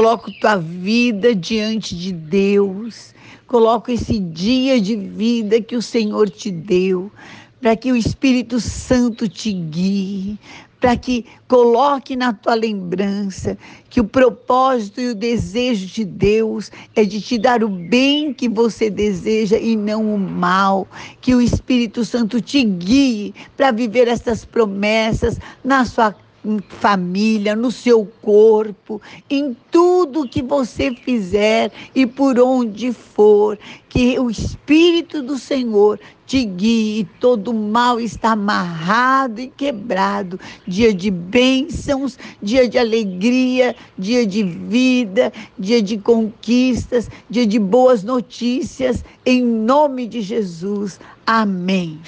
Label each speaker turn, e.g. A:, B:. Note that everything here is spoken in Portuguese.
A: Coloco tua vida diante de Deus. Coloco esse dia de vida que o Senhor te deu, para que o Espírito Santo te guie, para que coloque na tua lembrança que o propósito e o desejo de Deus é de te dar o bem que você deseja e não o mal. Que o Espírito Santo te guie para viver essas promessas na sua família, no seu corpo, em tudo que você fizer e por onde for, que o Espírito do Senhor te guie, todo mal está amarrado e quebrado. Dia de bênçãos, dia de alegria, dia de vida, dia de conquistas, dia de boas notícias, em nome de Jesus. Amém.